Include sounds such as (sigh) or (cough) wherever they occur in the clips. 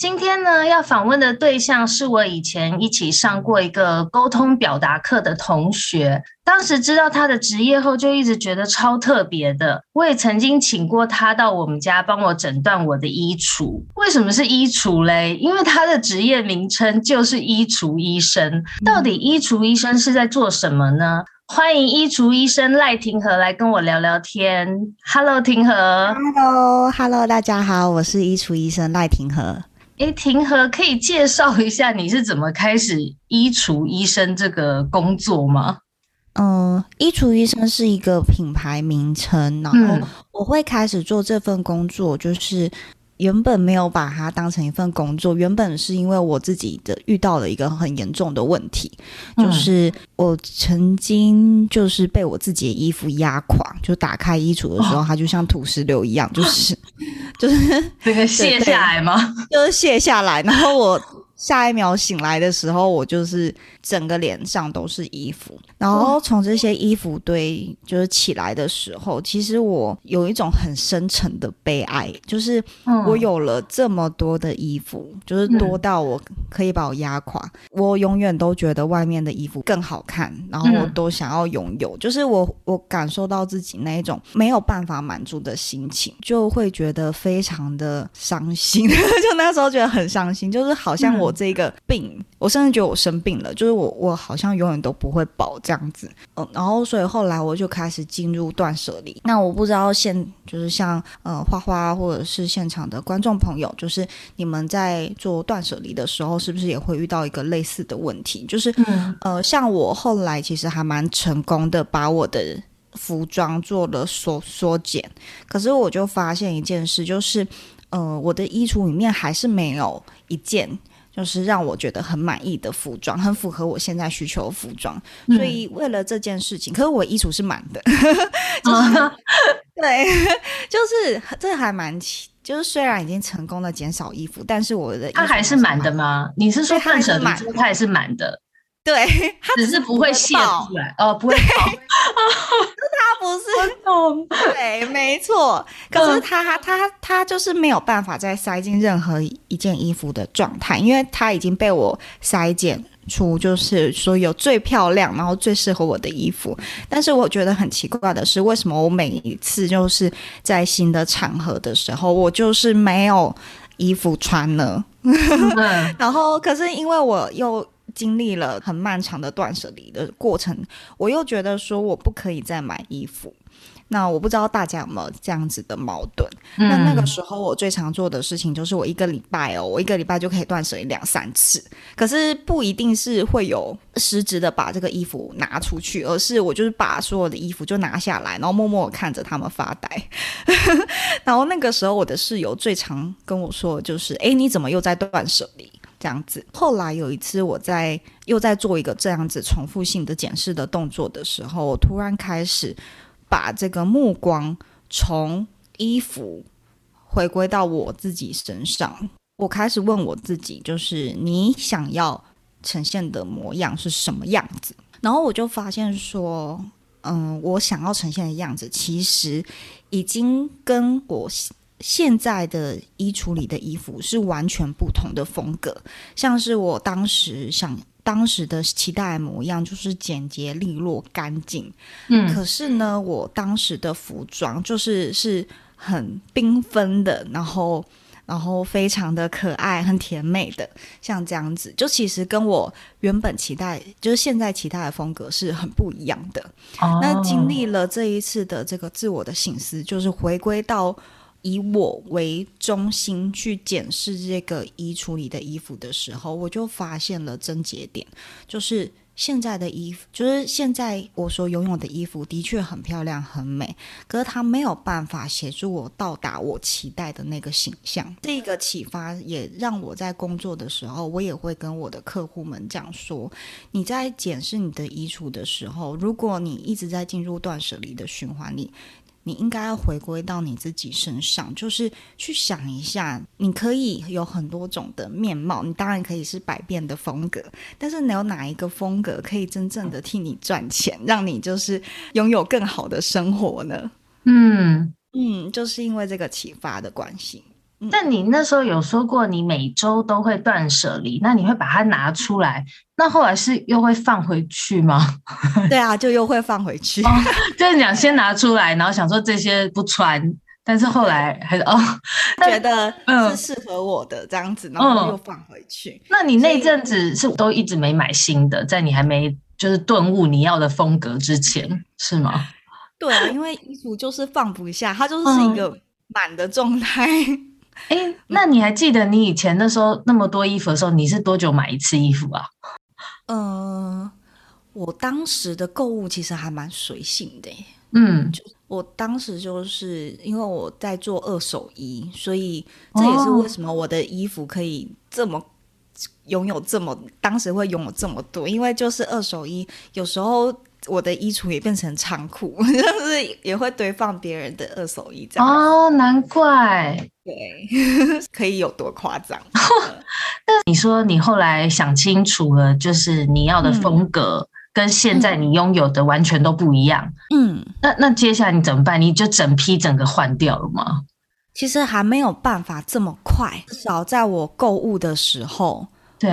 今天呢，要访问的对象是我以前一起上过一个沟通表达课的同学。当时知道他的职业后，就一直觉得超特别的。我也曾经请过他到我们家帮我诊断我的衣橱。为什么是衣橱嘞？因为他的职业名称就是衣橱医生。到底衣橱医生是在做什么呢？欢迎衣橱医生赖廷和来跟我聊聊天。Hello，廷和。Hello，Hello，大家好，我是衣橱医生赖廷和。哎，庭和，可以介绍一下你是怎么开始衣橱医生这个工作吗？嗯，衣橱医生是一个品牌名称，然后我会开始做这份工作，就是。原本没有把它当成一份工作，原本是因为我自己的遇到了一个很严重的问题，嗯、就是我曾经就是被我自己的衣服压垮，就打开衣橱的时候，哦、它就像土石流一样，就是 (laughs) 就是这个卸下来吗？就是卸下来，然后我下一秒醒来的时候，我就是整个脸上都是衣服。然后从这些衣服堆就是起来的时候，其实我有一种很深沉的悲哀，就是我有了这么多的衣服，就是多到我可以把我压垮。我永远都觉得外面的衣服更好看，然后我都想要拥有。就是我我感受到自己那一种没有办法满足的心情，就会觉得非常的伤心。(laughs) 就那时候觉得很伤心，就是好像我这个病，我甚至觉得我生病了，就是我我好像永远都不会饱。这样子，嗯，然后所以后来我就开始进入断舍离。那我不知道现就是像呃花花或者是现场的观众朋友，就是你们在做断舍离的时候，是不是也会遇到一个类似的问题？就是、嗯、呃，像我后来其实还蛮成功的，把我的服装做了缩缩减。可是我就发现一件事，就是呃，我的衣橱里面还是没有一件。就是让我觉得很满意的服装，很符合我现在需求的服装，嗯、所以为了这件事情，可是我衣橱是满的，(laughs) 就是、啊、(laughs) 对，(laughs) 就是这还蛮奇，就是虽然已经成功的减少衣服，但是我的它还是满的吗？你是说断舍离之后它还是满的？对，他只是不会泄出来哦，不会爆。(laughs) 它不是，(laughs) 对，没错。可是它它它就是没有办法再塞进任何一件衣服的状态，因为他已经被我筛减出，就是说有最漂亮，然后最适合我的衣服。但是我觉得很奇怪的是，为什么我每一次就是在新的场合的时候，我就是没有衣服穿呢？(laughs) 然后，可是因为我又。经历了很漫长的断舍离的过程，我又觉得说我不可以再买衣服。那我不知道大家有没有这样子的矛盾？嗯、那那个时候我最常做的事情就是我一个礼拜哦，我一个礼拜就可以断舍离两三次。可是不一定是会有实质的把这个衣服拿出去，而是我就是把所有的衣服就拿下来，然后默默看着他们发呆。(laughs) 然后那个时候我的室友最常跟我说就是：“哎，你怎么又在断舍离？”这样子，后来有一次我在又在做一个这样子重复性的检视的动作的时候，我突然开始把这个目光从衣服回归到我自己身上。我开始问我自己，就是你想要呈现的模样是什么样子？然后我就发现说，嗯，我想要呈现的样子其实已经跟我。现在的衣橱里的衣服是完全不同的风格，像是我当时想当时的期待模样，就是简洁利落、干净。嗯，可是呢，我当时的服装就是是很缤纷的，然后然后非常的可爱，很甜美的，像这样子，就其实跟我原本期待，就是现在期待的风格是很不一样的。哦、那经历了这一次的这个自我的醒思，就是回归到以我为中心去检视这个衣橱里的衣服的时候，我就发现了症结点，就是。现在的衣服，就是现在我所拥有的衣服，的确很漂亮、很美，可是它没有办法协助我到达我期待的那个形象。这个启发也让我在工作的时候，我也会跟我的客户们讲说：你在检视你的衣橱的时候，如果你一直在进入断舍离的循环里。你应该要回归到你自己身上，就是去想一下，你可以有很多种的面貌，你当然可以是百变的风格，但是你有哪一个风格可以真正的替你赚钱，让你就是拥有更好的生活呢？嗯嗯，就是因为这个启发的关系。但你那时候有说过，你每周都会断舍离，那你会把它拿出来，那后来是又会放回去吗？(laughs) 对啊，就又会放回去。哦、就是讲先拿出来，然后想说这些不穿，但是后来还是哦，(laughs) 觉得是适合我的这样子，然后又放回去。嗯、那你那阵子是都一直没买新的，在你还没就是顿悟你要的风格之前，是吗？对啊，因为衣服就是放不下，它就是一个满的状态。嗯哎，那你还记得你以前那时候那么多衣服的时候，你是多久买一次衣服啊？嗯、呃，我当时的购物其实还蛮随性的。嗯，就我当时就是因为我在做二手衣，所以这也是为什么我的衣服可以这么拥有这么，当时会拥有这么多，因为就是二手衣有时候。我的衣橱也变成仓库，(laughs) 就是也会堆放别人的二手衣这样。哦，难怪，对，(laughs) 可以有多夸张？(laughs) 但你说你后来想清楚了，就是你要的风格跟现在你拥有的完全都不一样。嗯，那那接下来你怎么办？你就整批整个换掉了吗？其实还没有办法这么快，至少在我购物的时候，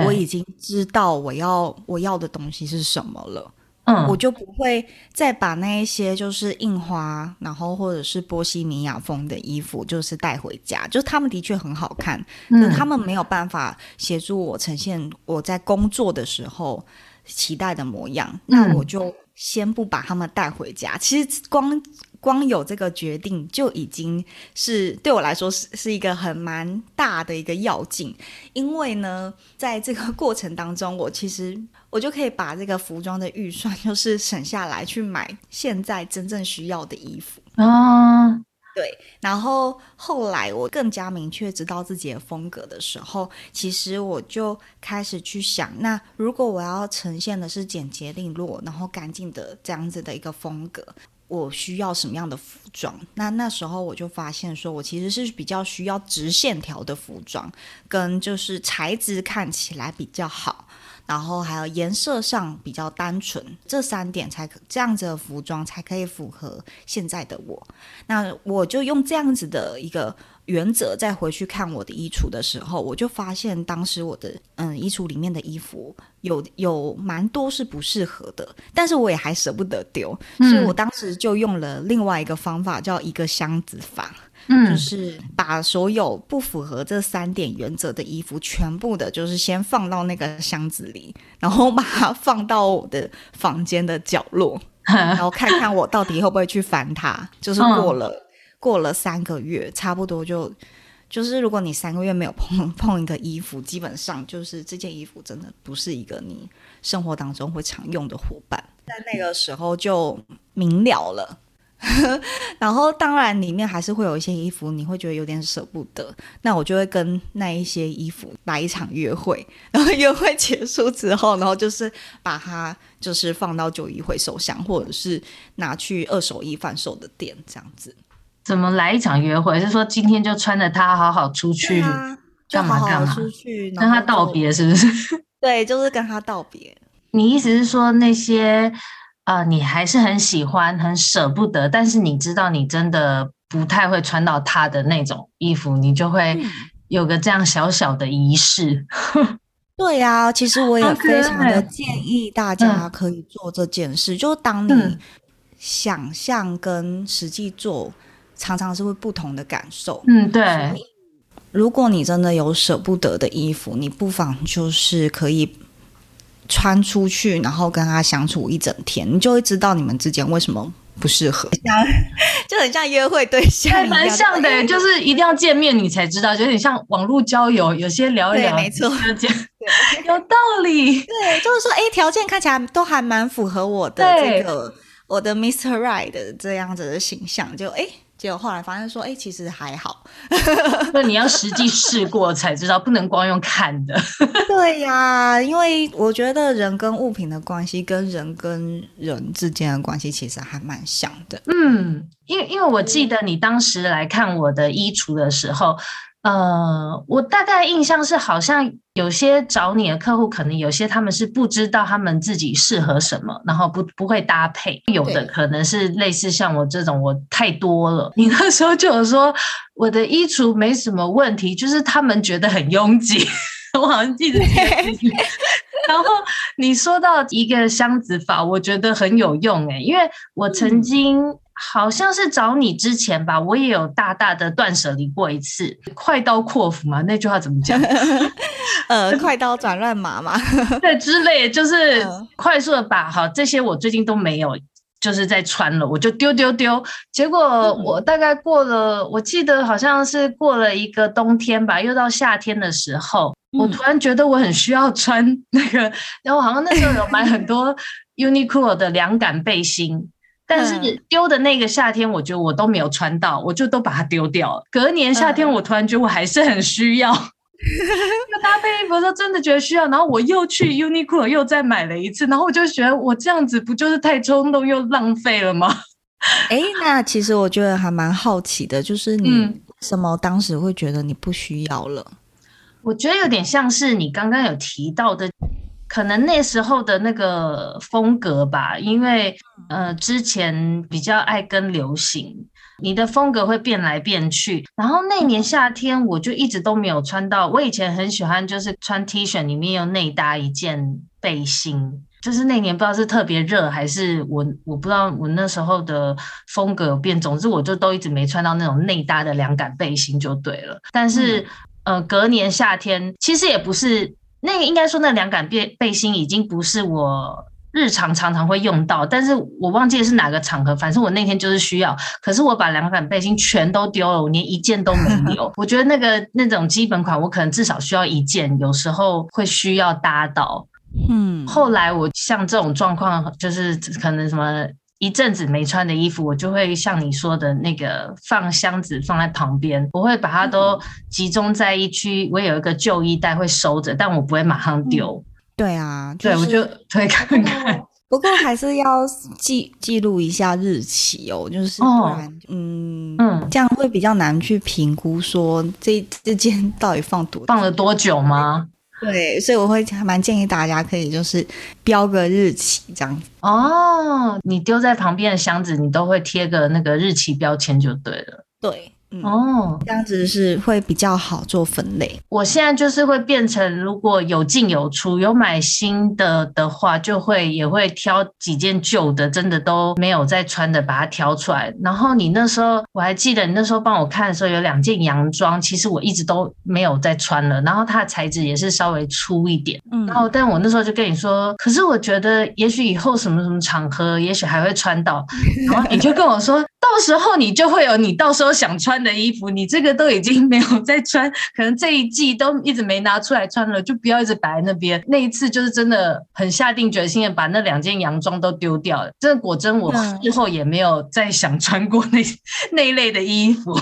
我已经知道我要我要的东西是什么了。嗯，我就不会再把那一些就是印花，然后或者是波西米亚风的衣服，就是带回家。就他们的确很好看，嗯，可他们没有办法协助我呈现我在工作的时候期待的模样。嗯，那我就先不把他们带回家。其实光。光有这个决定就已经是对我来说是是一个很蛮大的一个要紧，因为呢，在这个过程当中，我其实我就可以把这个服装的预算就是省下来去买现在真正需要的衣服啊，对。然后后来我更加明确知道自己的风格的时候，其实我就开始去想，那如果我要呈现的是简洁利落，然后干净的这样子的一个风格。我需要什么样的服装？那那时候我就发现，说我其实是比较需要直线条的服装，跟就是材质看起来比较好，然后还有颜色上比较单纯，这三点才可这样子的服装才可以符合现在的我。那我就用这样子的一个。原则再回去看我的衣橱的时候，我就发现当时我的嗯衣橱里面的衣服有有蛮多是不适合的，但是我也还舍不得丢，嗯、所以我当时就用了另外一个方法，叫一个箱子法，嗯，就是把所有不符合这三点原则的衣服全部的，就是先放到那个箱子里，然后把它放到我的房间的角落，(laughs) 然后看看我到底会不会去翻它，就是过了。过了三个月，差不多就就是，如果你三个月没有碰 (laughs) 碰一个衣服，基本上就是这件衣服真的不是一个你生活当中会常用的伙伴。在那个时候就明了了，(laughs) 然后当然里面还是会有一些衣服，你会觉得有点舍不得。那我就会跟那一些衣服来一场约会，(laughs) 然后约会结束之后，然后就是把它就是放到旧衣回收箱，或者是拿去二手衣贩售的店这样子。怎么来一场约会？是说今天就穿着它好好出去，干嘛干嘛？出去跟他道别是不是？(laughs) 对，就是跟他道别。你意思是说那些啊、呃，你还是很喜欢、很舍不得，但是你知道你真的不太会穿到他的那种衣服，你就会有个这样小小的仪式。(laughs) 对呀、啊，其实我也非常的建议大家可以做这件事。嗯、就当你想象跟实际做。常常是会不同的感受，嗯，对，如果你真的有舍不得的衣服，你不妨就是可以穿出去，然后跟他相处一整天，你就会知道你们之间为什么不适合，像 (laughs) 就很像约会对象，蛮像的，就是一定要见面你才知道，就有点像网络交友，有些聊一聊，没错，有道理，对，就是说，哎，条件看起来都还蛮符合我的这个我的 Mr. Right 的这样子的形象，就哎。诶结果后来发现说，哎、欸，其实还好。(laughs) 那你要实际试过才知道，不能光用看的。(laughs) 对呀、啊，因为我觉得人跟物品的关系，跟人跟人之间的关系，其实还蛮像的。嗯，因为因为我记得你当时来看我的衣橱的时候。呃，我大概印象是，好像有些找你的客户，可能有些他们是不知道他们自己适合什么，然后不不会搭配。有的可能是类似像我这种，我太多了。你那时候就有说我的衣橱没什么问题，就是他们觉得很拥挤。(laughs) 我好像记得。然后你说到一个箱子法，我觉得很有用诶，因为我曾经。嗯好像是找你之前吧，我也有大大的断舍离过一次，快刀阔斧嘛，那句话怎么讲？(laughs) 呃，快刀斩乱麻嘛，(laughs) 对，之类，就是快速的把好这些我最近都没有，就是在穿了，我就丢丢丢。结果我大概过了，我记得好像是过了一个冬天吧，又到夏天的时候，我突然觉得我很需要穿那个，然后好像那时候有买很多 (laughs) Uniqlo 的凉感背心。但是丢的那个夏天，我觉得我都没有穿到，我就都把它丢掉了。隔年夏天，我突然觉得我还是很需要，(laughs) 要搭配衣服的时候真的觉得需要，然后我又去 Uniqlo 又再买了一次，然后我就觉得我这样子不就是太冲动又浪费了吗？(laughs) 哎、欸，那其实我觉得还蛮好奇的，就是你什么当时会觉得你不需要了？嗯、我觉得有点像是你刚刚有提到的。可能那时候的那个风格吧，因为呃之前比较爱跟流行，你的风格会变来变去。然后那年夏天我就一直都没有穿到。我以前很喜欢就是穿 T 恤里面又内搭一件背心，就是那年不知道是特别热还是我我不知道我那时候的风格有变，总之我就都一直没穿到那种内搭的凉感背心就对了。但是呃隔年夏天其实也不是。那个应该说，那凉感背背心已经不是我日常常常会用到，但是我忘记是哪个场合，反正我那天就是需要。可是我把凉感背心全都丢了，我连一件都没有。(laughs) 我觉得那个那种基本款，我可能至少需要一件，有时候会需要搭到。嗯，后来我像这种状况，就是可能什么。一阵子没穿的衣服，我就会像你说的那个放箱子放在旁边，我会把它都集中在一区。我有一个旧衣袋会收着，但我不会马上丢。嗯、对啊，就是、对，我就推看看。不过还是要记记录一下日期哦，就是不然，哦、嗯嗯，这样会比较难去评估说这这件到底放多放了多久吗？(laughs) 对，所以我会还蛮建议大家可以就是标个日期这样子哦。你丢在旁边的箱子，你都会贴个那个日期标签就对了。对。嗯、哦，这样子是会比较好做分类。我现在就是会变成，如果有进有出，有买新的的话，就会也会挑几件旧的，真的都没有再穿的，把它挑出来。然后你那时候我还记得，你那时候帮我看的时候，有两件洋装，其实我一直都没有再穿了。然后它的材质也是稍微粗一点，嗯。然后，但我那时候就跟你说，可是我觉得也许以后什么什么场合，也许还会穿到。然后你就跟我说。到时候你就会有你到时候想穿的衣服，你这个都已经没有在穿，可能这一季都一直没拿出来穿了，就不要一直摆在那边。那一次就是真的很下定决心的把那两件洋装都丢掉了。真的果真，我之后也没有再想穿过那 (laughs) 那一类的衣服。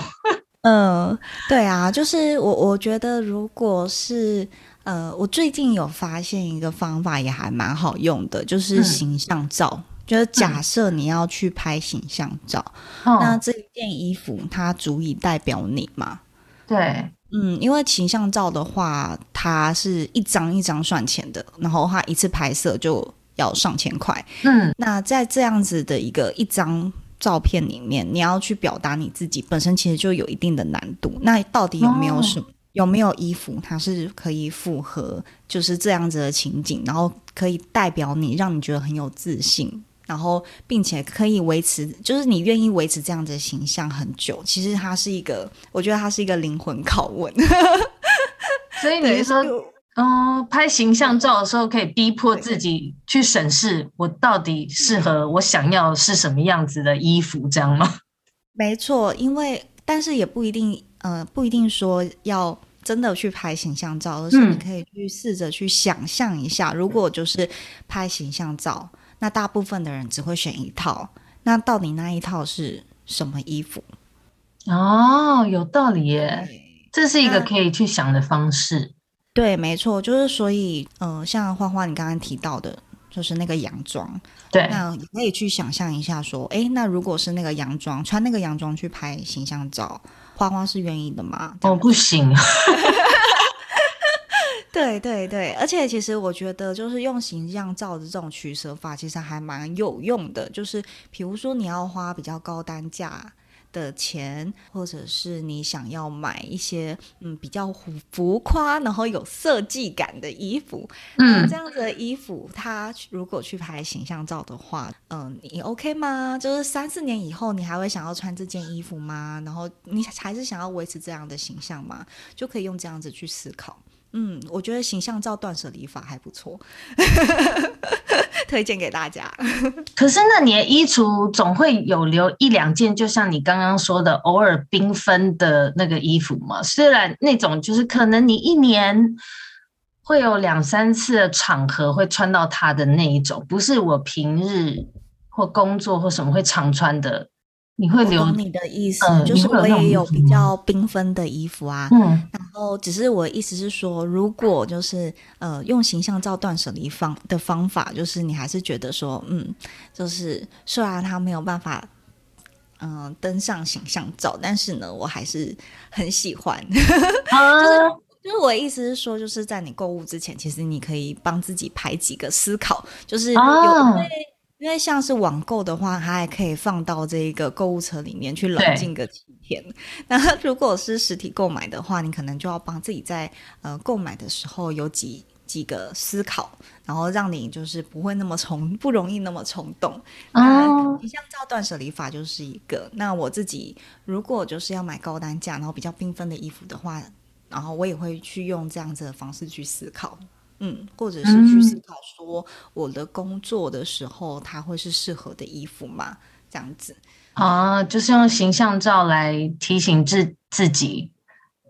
嗯，对啊，就是我我觉得如果是呃，我最近有发现一个方法也还蛮好用的，就是形象照。嗯就是假设你要去拍形象照，嗯、那这一件衣服它足以代表你吗？对，嗯，因为形象照的话，它是一张一张算钱的，然后它一次拍摄就要上千块。嗯，那在这样子的一个一张照片里面，你要去表达你自己本身，其实就有一定的难度。那到底有没有什么？哦、有没有衣服它是可以符合就是这样子的情景，然后可以代表你，让你觉得很有自信？然后并且可以维持，就是你愿意维持这样子的形象很久。其实它是一个，我觉得它是一个灵魂拷问。(laughs) 所以你是说，嗯、呃，拍形象照的时候可以逼迫自己去审视我到底适合我想要是什么样子的衣服，这样吗？没错，因为但是也不一定，呃，不一定说要。真的去拍形象照，而是你可以去试着去想象一下，嗯、如果就是拍形象照，那大部分的人只会选一套，那到底那一套是什么衣服？哦，有道理耶，这是一个可以去想的方式。对，没错，就是所以，嗯、呃，像花花你刚刚提到的，就是那个洋装，对，那你可以去想象一下，说，哎，那如果是那个洋装，穿那个洋装去拍形象照。花花是愿意的吗？哦，不行。(laughs) 对对对，而且其实我觉得，就是用形象照的这种取舍法，其实还蛮有用的。就是比如说，你要花比较高单价的钱，或者是你想要买一些嗯比较浮夸，然后有设计感的衣服，嗯，这样子的衣服，它如果去拍形象照的话，嗯，你 OK 吗？就是三四年以后，你还会想要穿这件衣服吗？然后你还是想要维持这样的形象吗？就可以用这样子去思考。嗯，我觉得形象照断舍离法还不错，(laughs) 推荐给大家。可是，那你的衣橱总会有留一两件，就像你刚刚说的，偶尔缤纷的那个衣服嘛？虽然那种就是可能你一年会有两三次的场合会穿到它的那一种，不是我平日或工作或什么会常穿的。你会留你的意思，嗯、就是我也有比较缤纷的衣服啊。嗯，然后只是我的意思是说，如果就是呃用形象照断舍离方的方法，就是你还是觉得说，嗯，就是虽然他没有办法嗯、呃、登上形象照，但是呢，我还是很喜欢。(laughs) 啊、就是就是我的意思是说，就是在你购物之前，其实你可以帮自己排几个思考，就是有。啊因为像是网购的话，它还可以放到这个购物车里面去冷静个几天。那如果是实体购买的话，你可能就要帮自己在呃购买的时候有几几个思考，然后让你就是不会那么冲，不容易那么冲动。嗯，你像照断舍离法就是一个。那我自己如果就是要买高单价，然后比较缤纷的衣服的话，然后我也会去用这样子的方式去思考。嗯，或者是去思考说，我的工作的时候，它会是适合的衣服吗？这样子啊，就是用形象照来提醒自自己，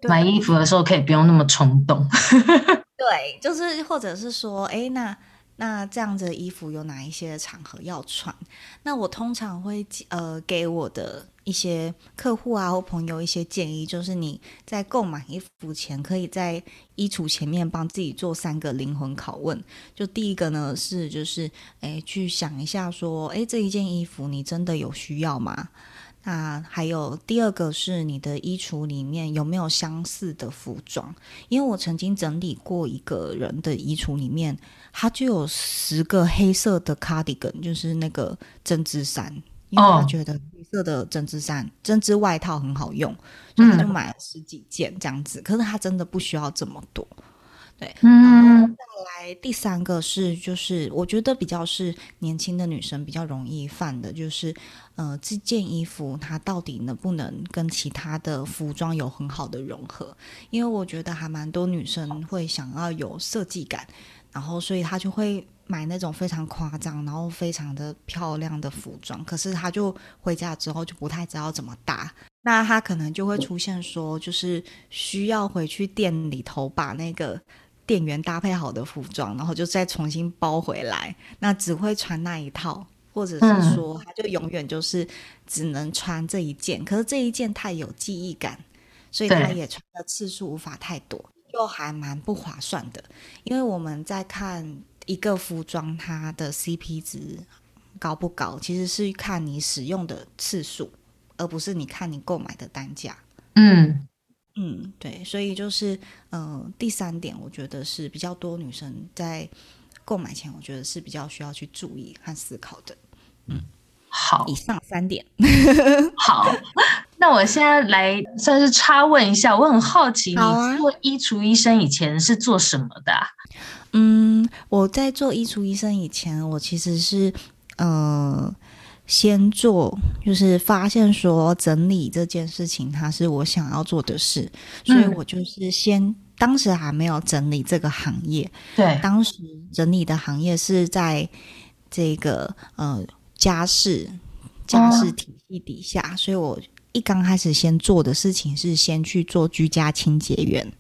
买衣服的时候可以不用那么冲动。(laughs) 对，就是或者是说，哎，那。那这样子的衣服有哪一些场合要穿？那我通常会呃给我的一些客户啊或朋友一些建议，就是你在购买衣服前，可以在衣橱前面帮自己做三个灵魂拷问。就第一个呢是就是诶去想一下说，诶这一件衣服你真的有需要吗？那还有第二个是你的衣橱里面有没有相似的服装？因为我曾经整理过一个人的衣橱里面，他就有十个黑色的 cardigan，就是那个针织衫，因为他觉得黑色的针织衫、针织外套很好用，所以他就买了十几件这样子。可是他真的不需要这么多。对，嗯，再来第三个是，就是我觉得比较是年轻的女生比较容易犯的，就是，呃，这件衣服它到底能不能跟其他的服装有很好的融合？因为我觉得还蛮多女生会想要有设计感，然后所以他就会买那种非常夸张，然后非常的漂亮的服装，可是他就回家之后就不太知道怎么搭，那他可能就会出现说，就是需要回去店里头把那个。店员搭配好的服装，然后就再重新包回来，那只会穿那一套，或者是说，他就永远就是只能穿这一件。嗯、可是这一件太有记忆感，所以他也穿的次数无法太多，就还蛮不划算的。因为我们在看一个服装，它的 CP 值高不高，其实是看你使用的次数，而不是你看你购买的单价。嗯。嗯，对，所以就是，嗯、呃，第三点，我觉得是比较多女生在购买前，我觉得是比较需要去注意和思考的。嗯，好，以上三点。(laughs) 好，那我现在来算是插问一下，我很好奇，你做衣橱医生以前是做什么的？嗯，我在做衣橱医生以前，我其实是。呃，先做，就是发现说整理这件事情，它是我想要做的事，所以我就是先，嗯、当时还没有整理这个行业，对，当时整理的行业是在这个呃家事家事体系底下，哦、所以我一刚开始先做的事情是先去做居家清洁员。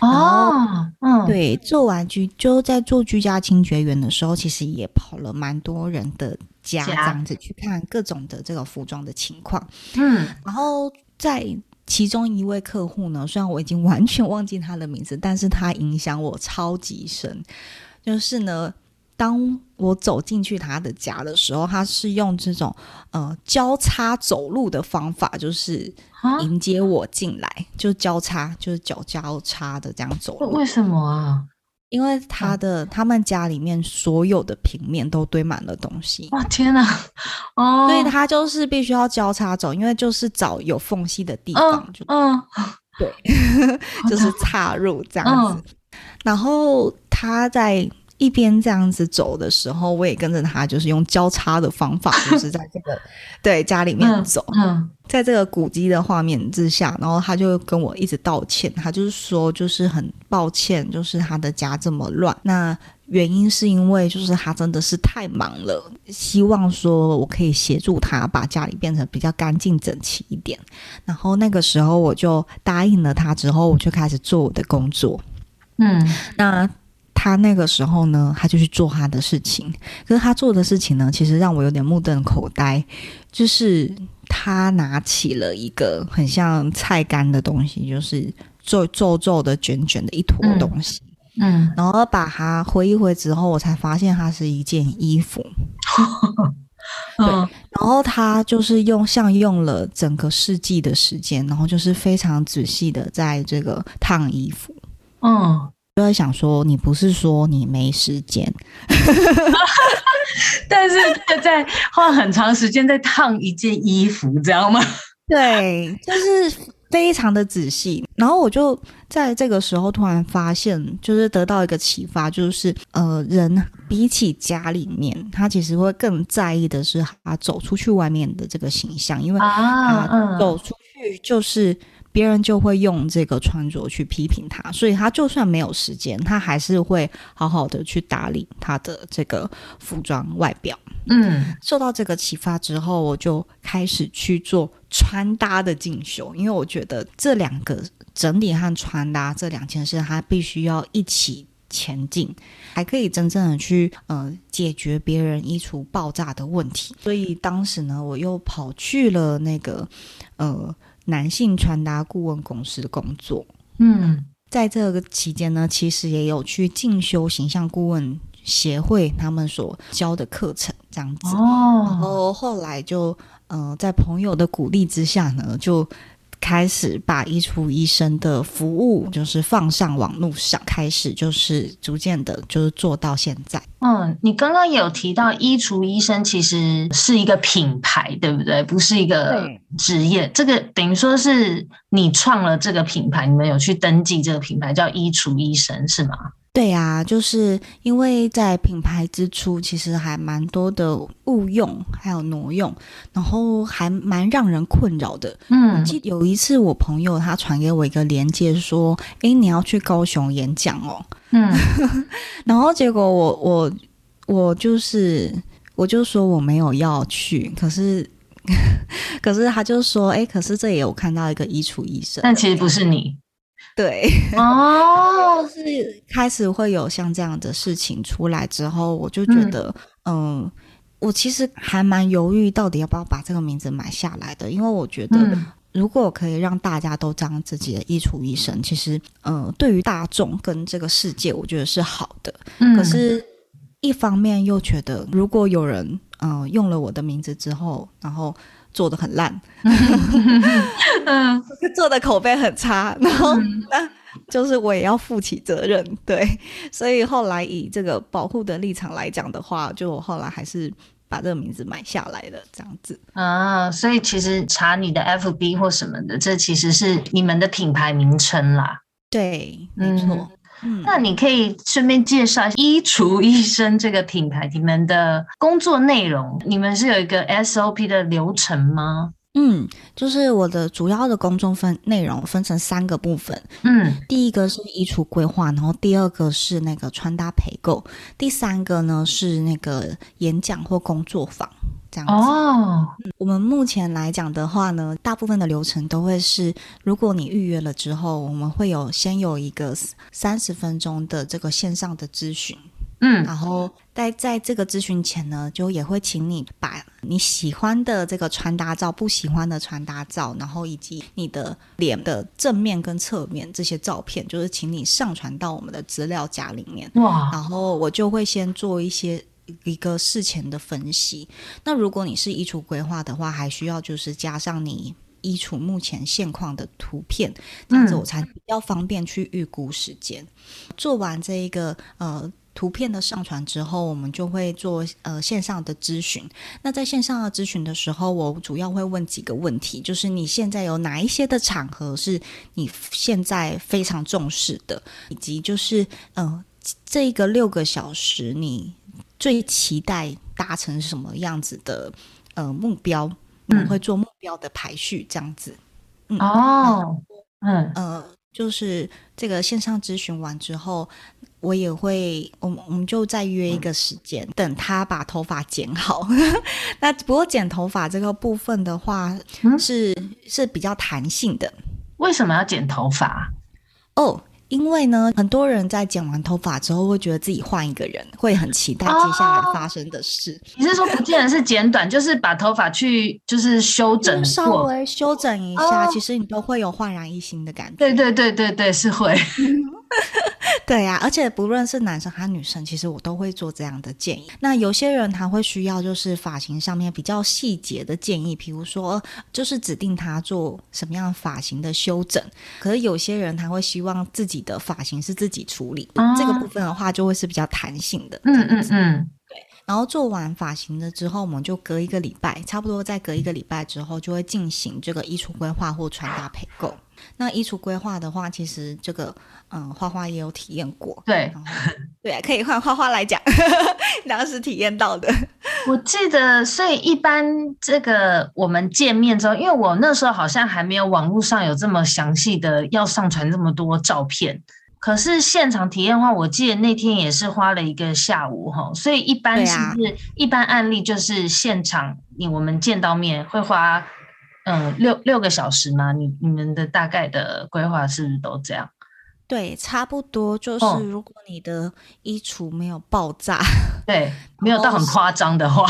哦，嗯，对，做完居就在做居家清洁员的时候，其实也跑了蛮多人的家，这样子去看各种的这个服装的情况。嗯，然后在其中一位客户呢，虽然我已经完全忘记他的名字，但是他影响我超级深，就是呢。当我走进去他的家的时候，他是用这种呃交叉走路的方法，就是迎接我进来，蛤就交叉，就是脚交叉的这样走路。为什么啊？因为他的、嗯、他们家里面所有的平面都堆满了东西。哇，天哪！哦，所以他就是必须要交叉走，因为就是找有缝隙的地方，嗯，就嗯，对，(laughs) 就是插入这样子。嗯、然后他在。一边这样子走的时候，我也跟着他，就是用交叉的方法，(laughs) 就是在这个对家里面走。嗯，在这个古迹的画面之下，然后他就跟我一直道歉，他就是说，就是很抱歉，就是他的家这么乱。那原因是因为就是他真的是太忙了，希望说我可以协助他把家里变成比较干净整齐一点。然后那个时候我就答应了他，之后我就开始做我的工作。嗯，那。他那个时候呢，他就去做他的事情。可是他做的事情呢，其实让我有点目瞪口呆。就是他拿起了一个很像菜干的东西，就是皱皱皱的、卷卷的一坨东西。嗯，嗯，然后把它挥一挥之后，我才发现它是一件衣服。(laughs) 对，然后他就是用像用了整个世纪的时间，然后就是非常仔细的在这个烫衣服。嗯。就在想说，你不是说你没时间，(laughs) 但是在花很长时间在烫一件衣服，知道吗？(laughs) 对，就是非常的仔细。然后我就在这个时候突然发现，就是得到一个启发，就是呃，人比起家里面，他其实会更在意的是他走出去外面的这个形象，因为他走出去就是。别人就会用这个穿着去批评他，所以他就算没有时间，他还是会好好的去打理他的这个服装外表。嗯，受到这个启发之后，我就开始去做穿搭的进修，因为我觉得这两个整理和穿搭这两件事，它必须要一起前进，还可以真正的去呃解决别人衣橱爆炸的问题。所以当时呢，我又跑去了那个呃。男性传达顾问公司的工作，嗯，在这个期间呢，其实也有去进修形象顾问协会他们所教的课程，这样子。哦，然后后来就，呃，在朋友的鼓励之下呢，就。开始把衣橱医生的服务就是放上网络上，开始就是逐渐的，就是做到现在。嗯，你刚刚有提到衣橱医生其实是一个品牌，对不对？不是一个职业。这个等于说是你创了这个品牌，你们有去登记这个品牌叫衣橱医生，是吗？对呀，就是因为在品牌之初，其实还蛮多的误用，还有挪用，然后还蛮让人困扰的。嗯，记得有一次我朋友他传给我一个链接，说：“诶，你要去高雄演讲哦。”嗯，(laughs) 然后结果我我我就是我就说我没有要去，可是 (laughs) 可是他就说：“诶，可是这也有看到一个衣橱医生。”但其实不是你。对。哦，(laughs) 是开始会有像这样的事情出来之后，我就觉得，嗯，嗯，我其实还蛮犹豫，到底要不要把这个名字买下来的，因为我觉得，如果可以让大家都当自己的衣橱医生，其实，嗯，对于大众跟这个世界，我觉得是好的。嗯，可是，一方面又觉得，如果有人，嗯，用了我的名字之后，然后。做的很烂，(laughs) 嗯，做的口碑很差，然后那就是我也要负起责任，对，所以后来以这个保护的立场来讲的话，就我后来还是把这个名字买下来了，这样子。啊，所以其实查你的 FB 或什么的，这其实是你们的品牌名称啦，对，没错。嗯嗯，那你可以顺便介绍衣橱医生这个品牌，你们的工作内容，你们是有一个 SOP 的流程吗？嗯，就是我的主要的工作分内容分成三个部分。嗯，第一个是衣橱规划，然后第二个是那个穿搭陪购，第三个呢是那个演讲或工作坊这样子。哦，我们目前来讲的话呢，大部分的流程都会是，如果你预约了之后，我们会有先有一个三十分钟的这个线上的咨询。嗯，然后在在这个咨询前呢，就也会请你把你喜欢的这个穿搭照、不喜欢的穿搭照，然后以及你的脸的正面跟侧面这些照片，就是请你上传到我们的资料夹里面。哇！然后我就会先做一些一个事前的分析。那如果你是衣橱规划的话，还需要就是加上你衣橱目前现况的图片，这样子我才比较方便去预估时间。嗯、做完这一个呃。图片的上传之后，我们就会做呃线上的咨询。那在线上的咨询的时候，我主要会问几个问题，就是你现在有哪一些的场合是你现在非常重视的，以及就是嗯、呃，这个六个小时你最期待达成什么样子的呃目标？我们会做目标的排序，这样子。嗯、哦，嗯呃，就是这个线上咨询完之后。我也会，我们我们就再约一个时间，等他把头发剪好。(laughs) 那不过剪头发这个部分的话，是是比较弹性的。为什么要剪头发？哦，因为呢，很多人在剪完头发之后，会觉得自己换一个人，会很期待接下来发生的事。哦、你是说不见得是剪短，就是把头发去就是修整，稍微修整一下，哦、其实你都会有焕然一新的感觉。对对对对对，是会。(laughs) (laughs) 对呀、啊，而且不论是男生还是女生，其实我都会做这样的建议。那有些人他会需要就是发型上面比较细节的建议，比如说就是指定他做什么样发型的修整。可是有些人他会希望自己的发型是自己处理，啊、这个部分的话就会是比较弹性的。嗯嗯嗯，对。然后做完发型了之后，我们就隔一个礼拜，差不多再隔一个礼拜之后，就会进行这个衣橱规划或穿搭配购。那衣橱规划的话，其实这个嗯，花花也有体验过。对，(laughs) 对啊，可以换花花来讲，(laughs) 当时体验到的。(laughs) 我记得，所以一般这个我们见面之后，因为我那时候好像还没有网络上有这么详细的要上传这么多照片。可是现场体验的话，我记得那天也是花了一个下午哈。所以一般是不是一般案例就是现场你我们见到面会花。嗯，六六个小时吗？你你们的大概的规划是不是都这样？对，差不多。就是如果你的衣橱没有爆炸，(laughs) 对，没有到很夸张的话，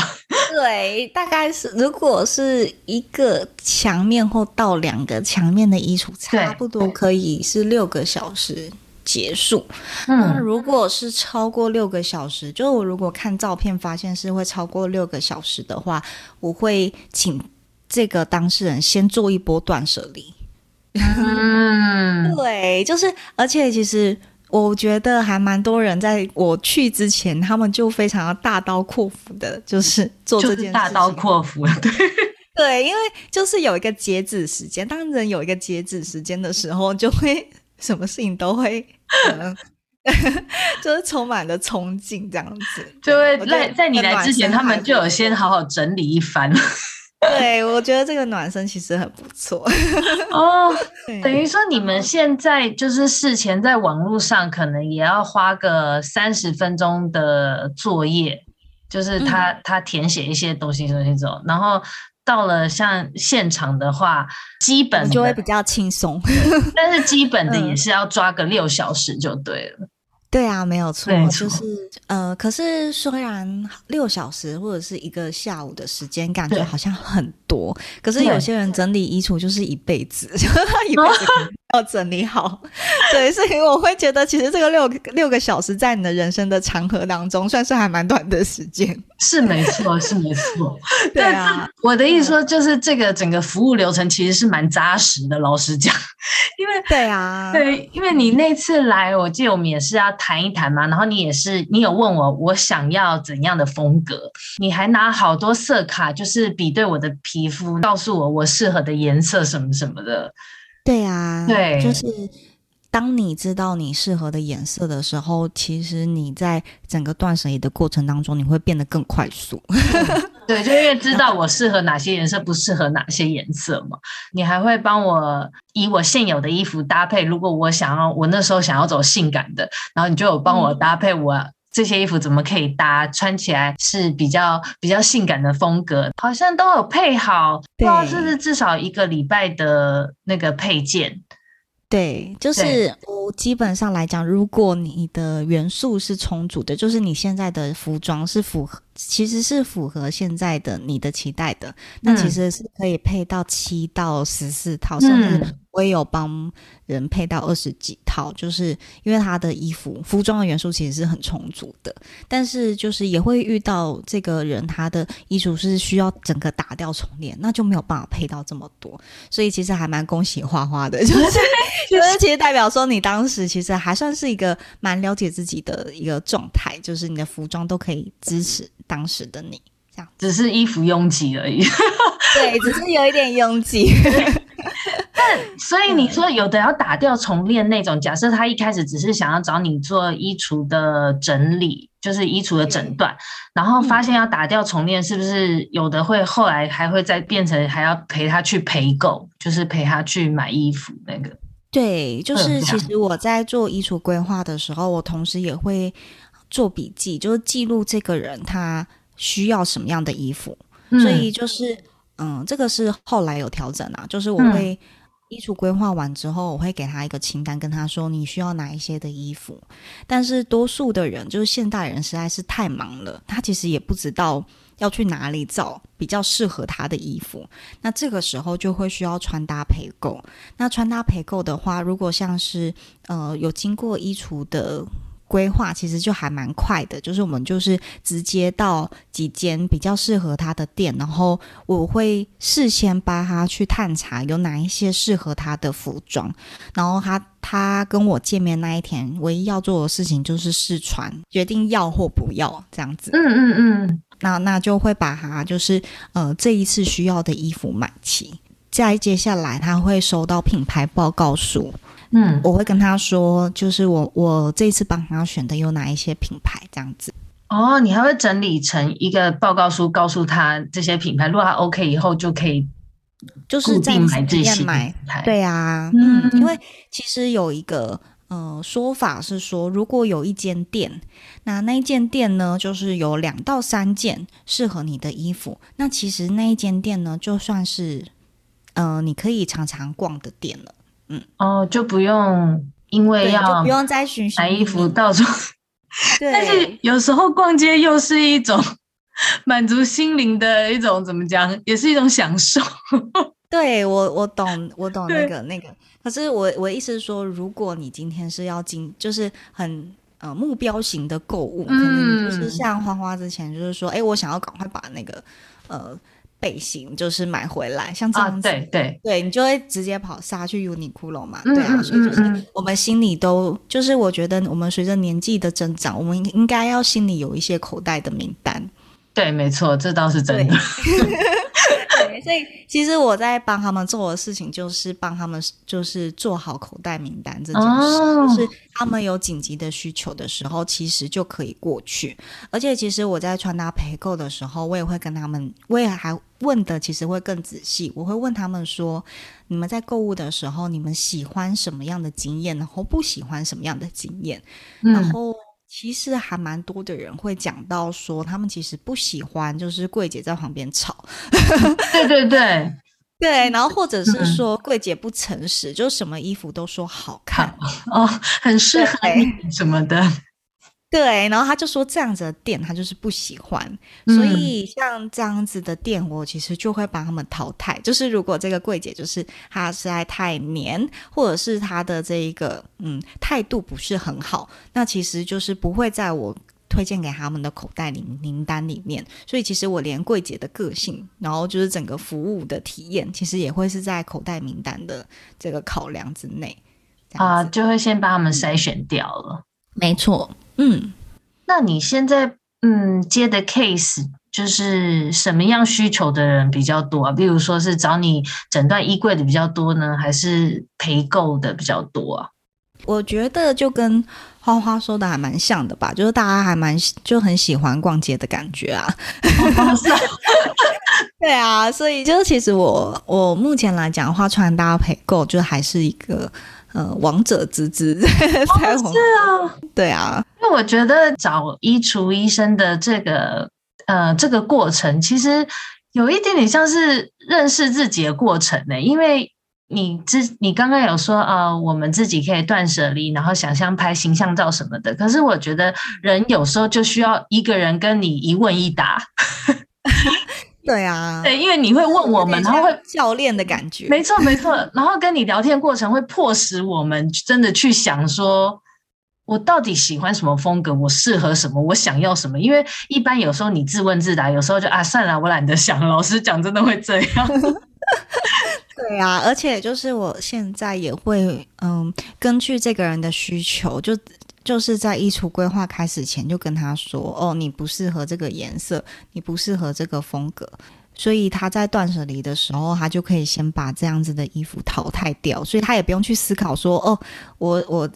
对，大概是如果是一个墙面或到两个墙面的衣橱，差不多可以是六个小时结束。嗯，那如果是超过六个小时，就我如果看照片发现是会超过六个小时的话，我会请。这个当事人先做一波断舍离，嗯，(laughs) 对，就是，而且其实我觉得还蛮多人在我去之前，他们就非常要大刀阔斧的，就是做这件事，大刀阔斧，对，对，因为就是有一个截止时间，当人有一个截止时间的时候，就会什么事情都会就是充满了憧憬，这样子，就会在在你来之前，他们就有先好好整理一番。(laughs) 对，我觉得这个暖身其实很不错哦。(laughs) 等于说你们现在就是事前在网络上可能也要花个三十分钟的作业，就是他、嗯、他填写一些东西东西走，然后到了像现场的话，基本就会比较轻松，但是基本的也是要抓个六小时就对了。对啊，没有错，就是呃，可是虽然六小时或者是一个下午的时间，感觉好像很多，可是有些人整理衣橱就是一辈子，(laughs) 一辈子 (laughs) 要整理好。对，所以我会觉得，其实这个六六个小时在你的人生的长河当中，算是还蛮短的时间。是没错，是没错。(laughs) 对啊，我的意思说，就是这个整个服务流程其实是蛮扎实的。老实讲，因为对啊，对，因为你那次来，我记得我们也是要谈一谈嘛。然后你也是，你有问我我想要怎样的风格，你还拿好多色卡，就是比对我的皮肤，告诉我我适合的颜色什么什么的。对啊，对，就是。当你知道你适合的颜色的时候，其实你在整个断舍离的过程当中，你会变得更快速。(laughs) 对，就因为知道我适合哪些颜色，不适合哪些颜色嘛。你还会帮我以我现有的衣服搭配。如果我想要，我那时候想要走性感的，然后你就有帮我搭配我这些衣服怎么可以搭，穿起来是比较比较性感的风格，好像都有配好，不知道是不是至少一个礼拜的那个配件。对，就是我基本上来讲，如果你的元素是充足的，就是你现在的服装是符合，其实是符合现在的你的期待的，那其实是可以配到七到十四套，甚至我也有帮人配到二十几套，就是因为他的衣服服装的元素其实是很充足的，但是就是也会遇到这个人他的衣橱是需要整个打掉重练，那就没有办法配到这么多，所以其实还蛮恭喜花花的，就是 (laughs) 就是其实代表说你当时其实还算是一个蛮了解自己的一个状态，就是你的服装都可以支持。当时的你这样，只是衣服拥挤而已。(laughs) 对，只是有一点拥挤。但所以你说有的要打掉重练那种，假设他一开始只是想要找你做衣橱的整理，就是衣橱的诊断，然后发现要打掉重练，是不是有的会后来还会再变成还要陪他去陪购，就是陪他去买衣服那个？对，就是其实我在做衣橱规划的时候，我同时也会。做笔记就是记录这个人他需要什么样的衣服，嗯、所以就是嗯，这个是后来有调整啊。就是我会衣橱规划完之后，我会给他一个清单，跟他说你需要哪一些的衣服。但是多数的人就是现代人实在是太忙了，他其实也不知道要去哪里找比较适合他的衣服。那这个时候就会需要穿搭陪购。那穿搭陪购的话，如果像是呃有经过衣橱的。规划其实就还蛮快的，就是我们就是直接到几间比较适合他的店，然后我会事先帮他去探查有哪一些适合他的服装，然后他他跟我见面那一天，唯一要做的事情就是试穿，决定要或不要这样子。嗯嗯嗯，那那就会把他就是呃这一次需要的衣服买齐，再接下来他会收到品牌报告书。嗯，我会跟他说，就是我我这次帮他选的有哪一些品牌这样子。哦，你还会整理成一个报告书，告诉他这些品牌，如果他 OK 以后就可以，就是在买这些买。对啊，嗯，因为其实有一个呃说法是说，如果有一间店，那那一间店呢，就是有两到三件适合你的衣服，那其实那一间店呢，就算是呃你可以常常逛的店了。嗯哦，就不用因为要不用再寻寻买衣服到处，(laughs) 对。但是有时候逛街又是一种 (laughs) 满足心灵的一种，怎么讲，也是一种享受。(laughs) 对我，我懂，我懂那个那个。可是我我意思是说，如果你今天是要进，就是很呃目标型的购物，嗯，可能就是像花花之前就是说，哎，我想要赶快把那个呃。背心就是买回来，像这样子，啊、对对对，你就会直接跑杀去 Uniqlo 嘛，对啊，所以就是我们心里都，就是我觉得我们随着年纪的增长，我们应该要心里有一些口袋的名单。对，没错，这倒是真的。(laughs) (laughs) 所以，其实我在帮他们做的事情，就是帮他们，就是做好口袋名单这件事。哦、就是他们有紧急的需求的时候，其实就可以过去。而且，其实我在穿搭陪购的时候，我也会跟他们，我也还问的，其实会更仔细。我会问他们说：你们在购物的时候，你们喜欢什么样的经验，然后不喜欢什么样的经验？嗯、然后。其实还蛮多的人会讲到说，他们其实不喜欢就是柜姐在旁边吵，(laughs) 对对对。(laughs) 对，然后或者是说柜姐不诚实，就什么衣服都说好看哦，很适合你什么的。对，然后他就说这样子的店他就是不喜欢，嗯、所以像这样子的店，我其实就会帮他们淘汰。就是如果这个柜姐就是她实在太黏，或者是她的这一个嗯态度不是很好，那其实就是不会在我推荐给他们的口袋里名单里面。所以其实我连柜姐的个性，然后就是整个服务的体验，其实也会是在口袋名单的这个考量之内啊，就会先把他们筛选掉了。没错。嗯，那你现在嗯接的 case 就是什么样需求的人比较多啊？比如说是找你诊断衣柜的比较多呢，还是陪购的比较多啊？我觉得就跟花花说的还蛮像的吧，就是大家还蛮就很喜欢逛街的感觉啊。(laughs) 对啊，所以就是其实我我目前来讲，花穿搭陪购就还是一个呃王者之姿。(laughs) 哦，是啊，对啊，因为我觉得找衣橱医生的这个呃这个过程，其实有一点点像是认识自己的过程呢，因为。你之你刚刚有说呃，我们自己可以断舍离，然后想象拍形象照什么的。可是我觉得人有时候就需要一个人跟你一问一答。(laughs) 对啊，对，因为你会问我们，然后会教练的感觉。没错没错，(laughs) 然后跟你聊天过程会迫使我们真的去想说，我到底喜欢什么风格，我适合什么，我想要什么。因为一般有时候你自问自答，有时候就啊算了，我懒得想。老实讲，真的会这样。(laughs) 对啊，而且就是我现在也会，嗯，根据这个人的需求，就就是在衣橱规划开始前就跟他说，哦，你不适合这个颜色，你不适合这个风格，所以他在断舍离的时候，他就可以先把这样子的衣服淘汰掉，所以他也不用去思考说，哦，我我。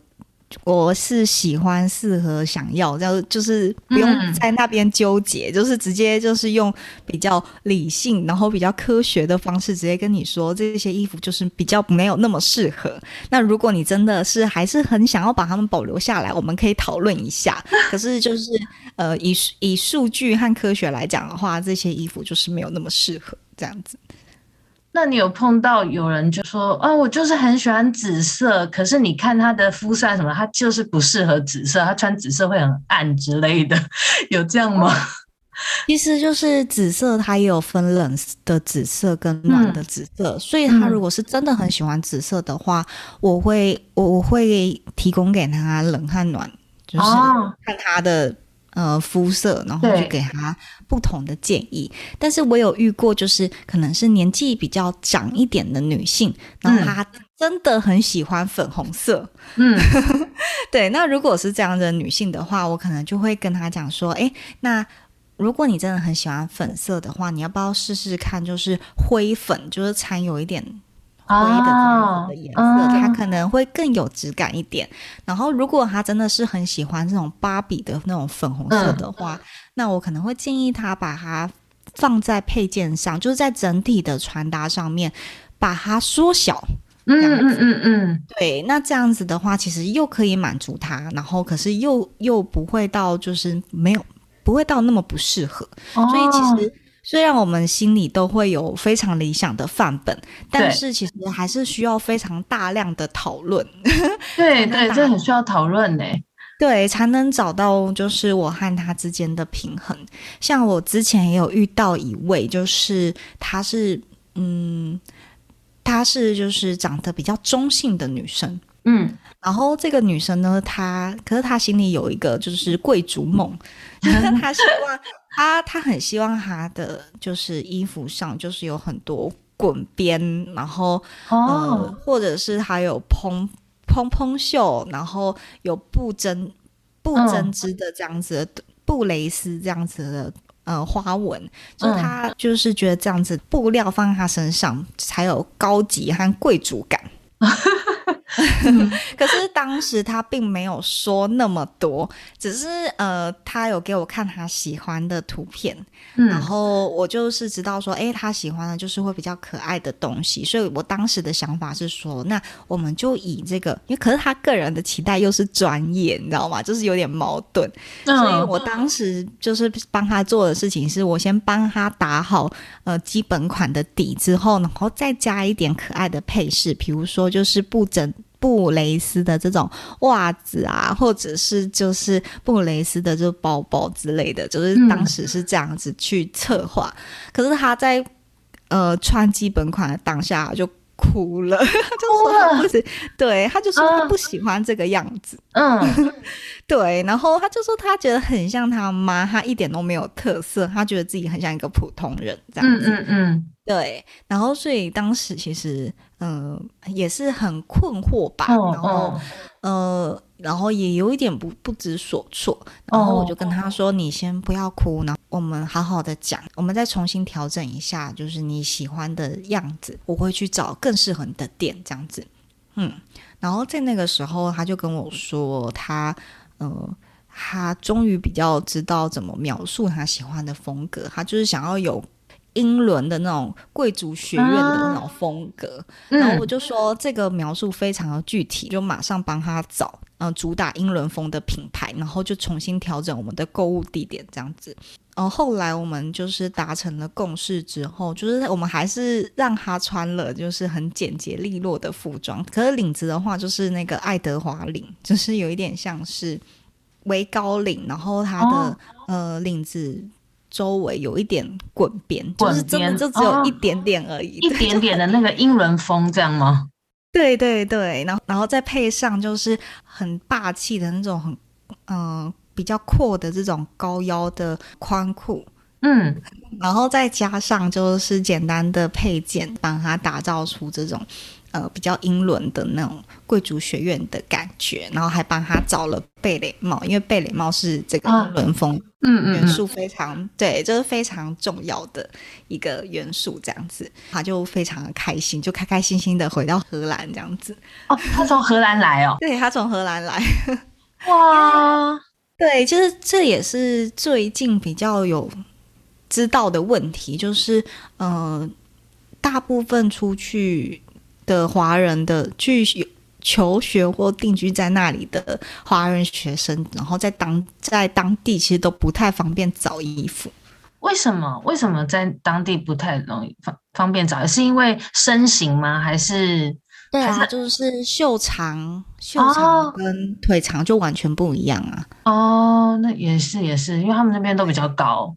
我是喜欢、适合、想要，就就是不用在那边纠结，嗯、就是直接就是用比较理性，然后比较科学的方式，直接跟你说这些衣服就是比较没有那么适合。那如果你真的是还是很想要把它们保留下来，我们可以讨论一下。可是就是呃，以以数据和科学来讲的话，这些衣服就是没有那么适合这样子。那你有碰到有人就说啊，我就是很喜欢紫色，可是你看他的肤色什么，他就是不适合紫色，他穿紫色会很暗之类的，(laughs) 有这样吗？其实就是紫色，它也有分冷的紫色跟暖的紫色，嗯、所以他如果是真的很喜欢紫色的话，嗯、我会我会提供给他冷和暖，就是看他的。哦呃，肤色，然后就给他不同的建议。但是我有遇过，就是可能是年纪比较长一点的女性，然后她真的很喜欢粉红色。嗯，(laughs) 对。那如果是这样的女性的话，我可能就会跟她讲说，哎，那如果你真的很喜欢粉色的话，你要不要试试看，就是灰粉，就是掺有一点。灰的这样子的颜色，它可能会更有质感一点。然后，如果他真的是很喜欢这种芭比的那种粉红色的话，嗯、那我可能会建议他把它放在配件上，就是在整体的穿搭上面把它缩小。嗯嗯嗯嗯，对。那这样子的话，其实又可以满足他，然后可是又又不会到就是没有不会到那么不适合。哦、所以其实。虽然我们心里都会有非常理想的范本，但是其实还是需要非常大量的讨论。对 (laughs) 对，这很需要讨论呢。对，才能找到就是我和他之间的平衡。像我之前也有遇到一位，就是她是嗯，她是就是长得比较中性的女生，嗯，然后这个女生呢，她可是她心里有一个就是贵族梦，(laughs) 她希望。他他很希望他的就是衣服上就是有很多滚边，然后、哦、呃，或者是还有蓬蓬蓬袖，然后有不针不针织的这样子的、嗯、布蕾丝这样子的呃花纹，就是他就是觉得这样子布料放在他身上才有高级和贵族感。(laughs) (laughs) 可是当时他并没有说那么多，只是呃，他有给我看他喜欢的图片，嗯、然后我就是知道说，哎，他喜欢的就是会比较可爱的东西，所以我当时的想法是说，那我们就以这个，因为可是他个人的期待又是专业，你知道吗？(laughs) 就是有点矛盾，嗯、所以我当时就是帮他做的事情是我先帮他打好呃基本款的底之后，然后再加一点可爱的配饰，比如说就是布整。布蕾丝的这种袜子啊，或者是就是布蕾丝的这包包之类的，就是当时是这样子去策划。嗯、可是他在呃穿基本款的当下就哭了，(laughs) 就说他不是，对，他就说他不喜欢这个样子。嗯，(laughs) 对，然后他就说他觉得很像他妈，他一点都没有特色，他觉得自己很像一个普通人这样子。嗯嗯嗯，对，然后所以当时其实。嗯、呃，也是很困惑吧，哦、然后，哦、呃，然后也有一点不不知所措，然后我就跟他说：“哦、你先不要哭，然后我们好好的讲，我们再重新调整一下，就是你喜欢的样子，我会去找更适合你的店，这样子。”嗯，然后在那个时候，他就跟我说，他呃，他终于比较知道怎么描述他喜欢的风格，他就是想要有。英伦的那种贵族学院的那种风格，然后我就说这个描述非常的具体，就马上帮他找，嗯、呃，主打英伦风的品牌，然后就重新调整我们的购物地点这样子。然后后来我们就是达成了共识之后，就是我们还是让他穿了，就是很简洁利落的服装。可是领子的话，就是那个爱德华领，就是有一点像是微高领，然后它的、哦、呃领子。周围有一点滚边，就是真的就只有一点点而已，哦、一点点的那个英伦风，这样吗？对对对，然后然后再配上就是很霸气的那种很嗯、呃、比较阔的这种高腰的宽裤，嗯，然后再加上就是简单的配件，帮它打造出这种。呃，比较英伦的那种贵族学院的感觉，然后还帮他找了贝雷帽，因为贝雷帽是这个英伦风，嗯元素非常、嗯嗯、对，就是非常重要的一个元素，这样子，他就非常的开心，就开开心心的回到荷兰这样子。哦，他从荷兰来哦，(laughs) 对，他从荷兰来，哇，(laughs) 对，就是这也是最近比较有知道的问题，就是嗯、呃，大部分出去。的华人的去求学或定居在那里的华人学生，然后在当在当地其实都不太方便找衣服。为什么？为什么在当地不太容易方方便找？是因为身形吗？还是？对啊，就是袖长、袖长跟腿长就完全不一样啊。哦，那也是也是，因为他们那边都比较高，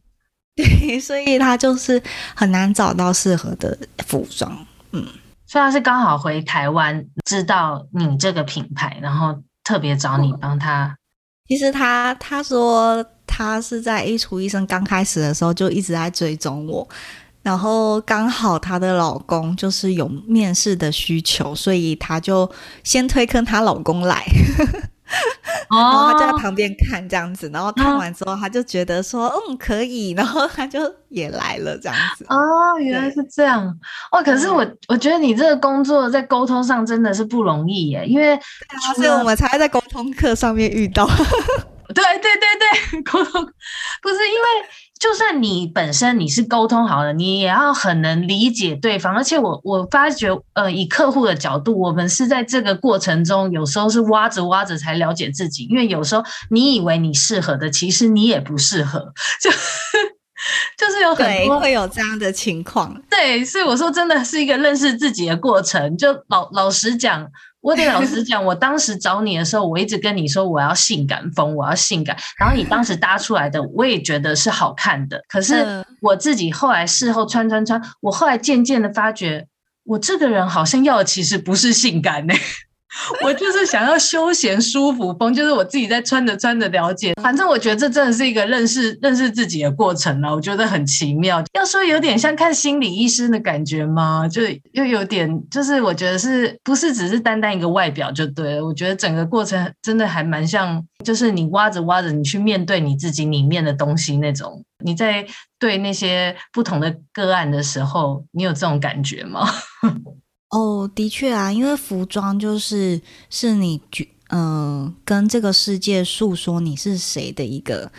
对，(laughs) 所以他就是很难找到适合的服装。嗯。所以他是刚好回台湾，知道你这个品牌，然后特别找你帮他。其实他他说他是在 A 厨医生刚开始的时候就一直在追踪我，然后刚好她的老公就是有面试的需求，所以他就先推坑她老公来。(laughs) 然后他就在旁边看这样子，然后看完之后，他就觉得说，嗯，可以，然后他就也来了这样子。哦，原来是这样。哦，可是我我觉得你这个工作在沟通上真的是不容易耶，因为所以我们才会在沟通课上面遇到。(laughs) 对对对对，沟通不是因为。就算你本身你是沟通好了，你也要很能理解对方。而且我我发觉，呃，以客户的角度，我们是在这个过程中，有时候是挖着挖着才了解自己。因为有时候你以为你适合的，其实你也不适合，(laughs) 就就是有很多会有这样的情况。对，所以我说真的是一个认识自己的过程。就老老实讲。我得老实讲，我当时找你的时候，我一直跟你说我要性感风，我要性感。然后你当时搭出来的，我也觉得是好看的。可是我自己后来事后穿穿穿，我后来渐渐的发觉，我这个人好像要的其实不是性感呢、欸。(laughs) 我就是想要休闲舒服风，就是我自己在穿着穿着了解。反正我觉得这真的是一个认识认识自己的过程了，我觉得很奇妙。要说有点像看心理医生的感觉吗？就又有点，就是我觉得是不是只是单单一个外表就对了？我觉得整个过程真的还蛮像，就是你挖着挖着，你去面对你自己里面的东西那种。你在对那些不同的个案的时候，你有这种感觉吗？(laughs) 哦，的确啊，因为服装就是是你嗯、呃、跟这个世界诉说你是谁的一个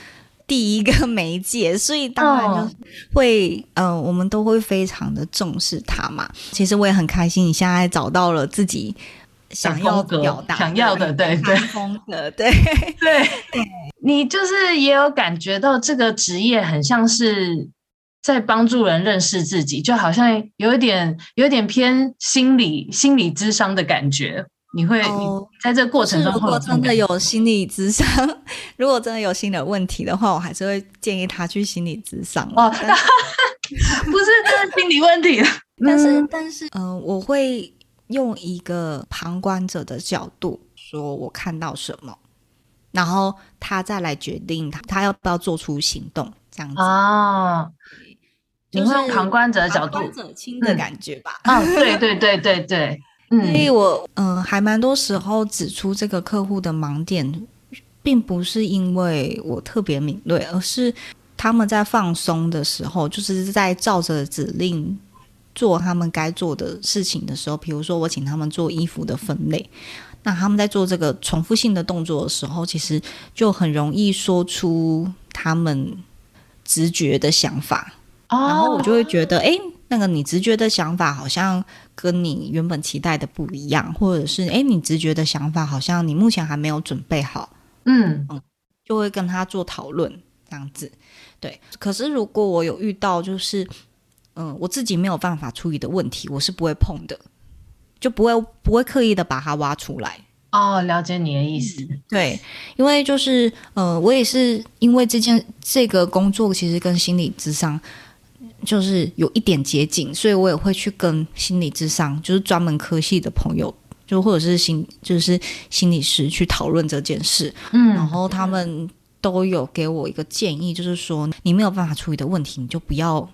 第一个 (laughs) 媒介，所以当然就会嗯、我们都会非常的重视它嘛。其实我也很开心，你现在找到了自己想要表达、想要的，对对风格，对对 (laughs) 对，你就是也有感觉到这个职业很像是。在帮助人认识自己，就好像有一点、有一点偏心理、心理智商的感觉。你会、哦、你在这个过程中，(laughs) 如果真的有心理智商，如果真的有心理问题的话，我还是会建议他去心理智商。哦，是不是这是心理问题，(laughs) 但是，但是，嗯、呃，我会用一个旁观者的角度说，我看到什么，然后他再来决定他他要不要做出行动，这样子啊。哦你会用旁观者的角度，旁观者清的感觉吧？嗯、哦，对对对对对，嗯，所以我嗯、呃，还蛮多时候指出这个客户的盲点，并不是因为我特别敏锐，而是他们在放松的时候，就是在照着指令做他们该做的事情的时候，比如说我请他们做衣服的分类，那他们在做这个重复性的动作的时候，其实就很容易说出他们直觉的想法，哦、然后我就会觉得，哎，那个你直觉的想法好像跟你原本期待的不一样，或者是哎，你直觉的想法好像你目前还没有准备好，嗯嗯，就会跟他做讨论。这样子，对。可是如果我有遇到就是，嗯，我自己没有办法处理的问题，我是不会碰的，就不会不会刻意的把它挖出来。哦，了解你的意思。嗯、对，因为就是，呃，我也是因为这件这个工作其实跟心理智商就是有一点捷径，所以我也会去跟心理智商就是专门科系的朋友，就或者是心就是心理师去讨论这件事。嗯，然后他们。都有给我一个建议，就是说你没有办法处理的问题，你就不要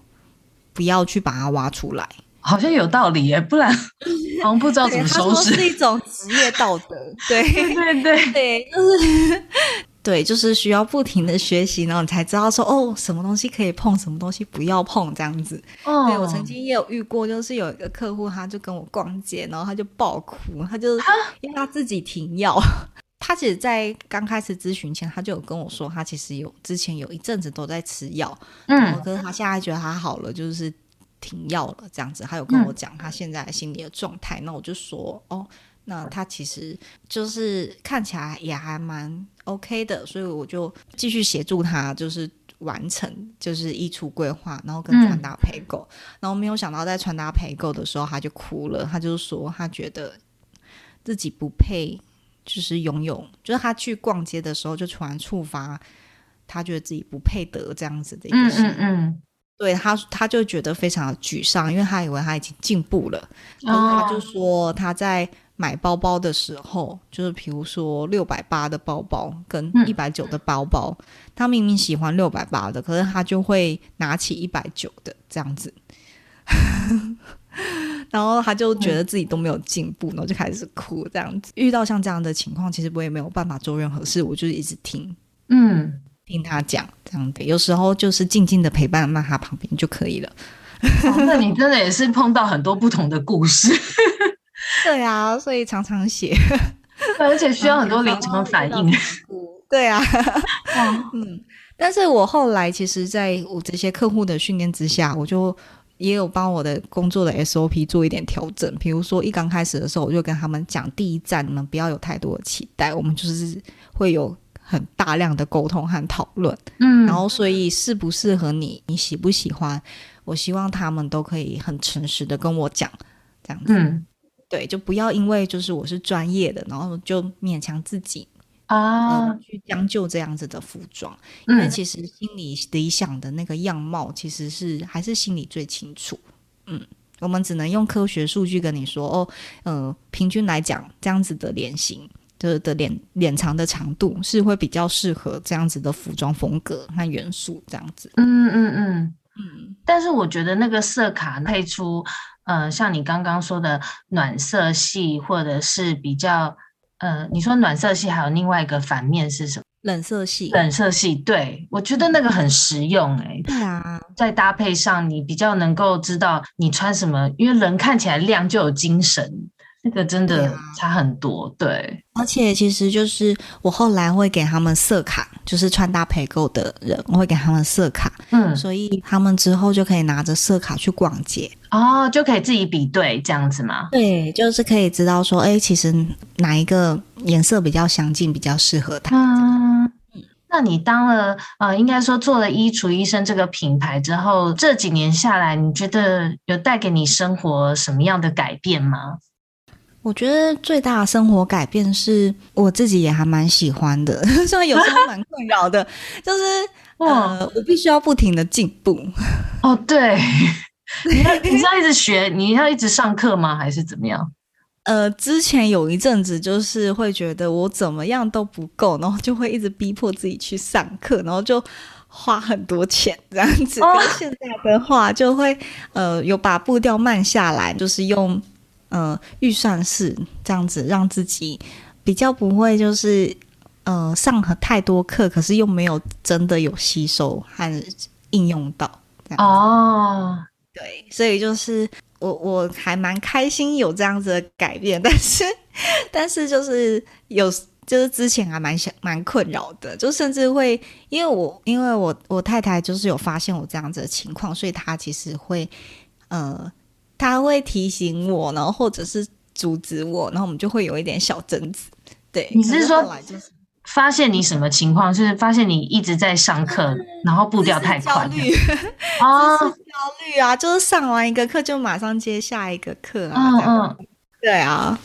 不要去把它挖出来，好像有道理耶，不然 (laughs) 好像不知道怎么收拾。是一种职业道德，对 (laughs) 对对对，对，就是对，就是需要不停的学习，然后你才知道说哦，什么东西可以碰，什么东西不要碰，这样子。哦，对我曾经也有遇过，就是有一个客户，他就跟我逛街，然后他就爆哭，他就因为他自己停药。(laughs) 他其实，在刚开始咨询前，他就有跟我说，他其实有之前有一阵子都在吃药，嗯，可是他现在觉得他好了，就是停药了这样子。他有跟我讲他现在心理的状态，那我就说，哦，那他其实就是看起来也还蛮 OK 的，所以我就继续协助他，就是完成就是衣橱规划，然后跟穿搭陪购，然后没有想到在穿搭陪购的时候，他就哭了，他就说他觉得自己不配。就是拥有，就是他去逛街的时候，就突然触发，他觉得自己不配得这样子的一个事。嗯，嗯，嗯对他，他就觉得非常的沮丧，因为他以为他已经进步了。然后他就说他在买包包的时候，就是比如说六百八的包包跟一百九的包包，嗯，他明明喜欢六百八的，可是他就会拿起一百九的这样子。(laughs) 然后他就觉得自己都没有进步，嗯、然后就开始哭，这样子。遇到像这样的情况，其实我也没有办法做任何事，我就是一直听，嗯，听他讲这样的。有时候就是静静的陪伴在他旁边就可以了。哦、那你真的也是碰到很多不同的故事，(laughs) 对啊，所以常常写，(laughs) 而且需要很多临场反应。对啊，(laughs) 嗯，但是我后来其实在我这些客户的训练之下，我就。也有帮我的工作的 SOP 做一点调整，比如说一刚开始的时候，我就跟他们讲，第一站你们不要有太多的期待，我们就是会有很大量的沟通和讨论，嗯，然后所以适不适合你，你喜不喜欢，我希望他们都可以很诚实的跟我讲，这样子，嗯，对，就不要因为就是我是专业的，然后就勉强自己。啊、呃，去将就这样子的服装，因为其实心里理想的那个样貌，其实是还是心里最清楚。嗯，我们只能用科学数据跟你说哦，呃，平均来讲，这样子的脸型的的脸脸长的长度是会比较适合这样子的服装风格和元素这样子。嗯嗯嗯嗯。但是我觉得那个色卡配出，呃，像你刚刚说的暖色系，或者是比较。呃，你说暖色系还有另外一个反面是什么？冷色系。冷色系，对，我觉得那个很实用哎、欸。对啊，在搭配上你比较能够知道你穿什么，因为人看起来亮就有精神。那个真的差很多，对，啊、对。而且其实就是我后来会给他们色卡，就是穿搭陪购的人，我会给他们色卡，嗯，所以他们之后就可以拿着色卡去逛街，哦，就可以自己比对这样子吗？对，就是可以知道说，哎，其实哪一个颜色比较相近，比较适合他。嗯，那你当了呃，应该说做了衣橱医生这个品牌之后，这几年下来，你觉得有带给你生活什么样的改变吗？我觉得最大的生活改变是我自己也还蛮喜欢的，(laughs) 虽然有时候蛮困扰的，就是呃，我必须要不停的进步。哦，对，(laughs) 你要你要一直学，你要一直上课吗？还是怎么样？呃，之前有一阵子就是会觉得我怎么样都不够，然后就会一直逼迫自己去上课，然后就花很多钱这样子。哦，现在的话就会呃有把步调慢下来，就是用。呃，预算是这样子，让自己比较不会就是呃上很太多课，可是又没有真的有吸收和应用到。哦，对，所以就是我我还蛮开心有这样子的改变，但是 (laughs) 但是就是有就是之前还蛮想蛮困扰的，就甚至会因为我因为我我太太就是有发现我这样子的情况，所以她其实会呃，她会提醒我，然后或者是阻止我，然后我们就会有一点小争执。对，你是说发现你什么情况？就是发现你一直在上课，(laughs) 嗯、然后步调太快，焦虑 (laughs) (laughs) 啊，焦虑啊，就是上完一个课就马上接下一个课啊，嗯嗯，对啊，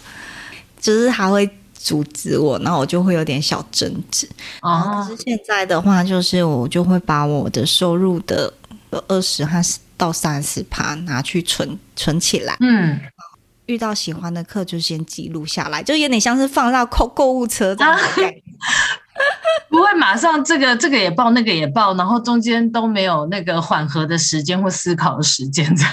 就是还会阻止我，然后我就会有点小争执哦。可是现在的话，就是我就会把我的收入的二十还是到三十趴拿去存存起来，嗯。遇到喜欢的课就先记录下来，就有点像是放到购购物车这样不会马上这个这个也报那个也报，然后中间都没有那个缓和的时间或思考的时间这样。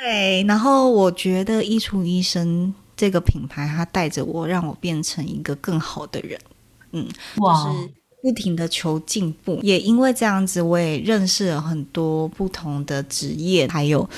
对，然后我觉得衣橱医生这个品牌，它带着我，让我变成一个更好的人。嗯，哇，就是不停的求进步，也因为这样子，我也认识了很多不同的职业，还有。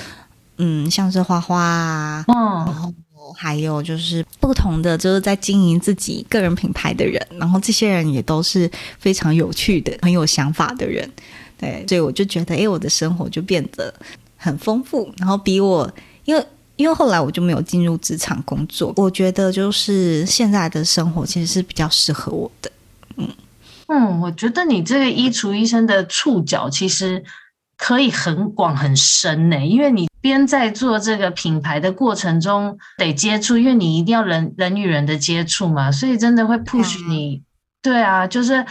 嗯，像是花花啊，嗯，然后还有就是不同的，就是在经营自己个人品牌的人，然后这些人也都是非常有趣的、很有想法的人，对，所以我就觉得，哎，我的生活就变得很丰富，然后比我，因为因为后来我就没有进入职场工作，我觉得就是现在的生活其实是比较适合我的，嗯嗯，我觉得你这个衣橱医生的触角其实可以很广很深呢，因为你。边在做这个品牌的过程中得接触，因为你一定要人人与人的接触嘛，所以真的会 push 你。嗯、对啊，就是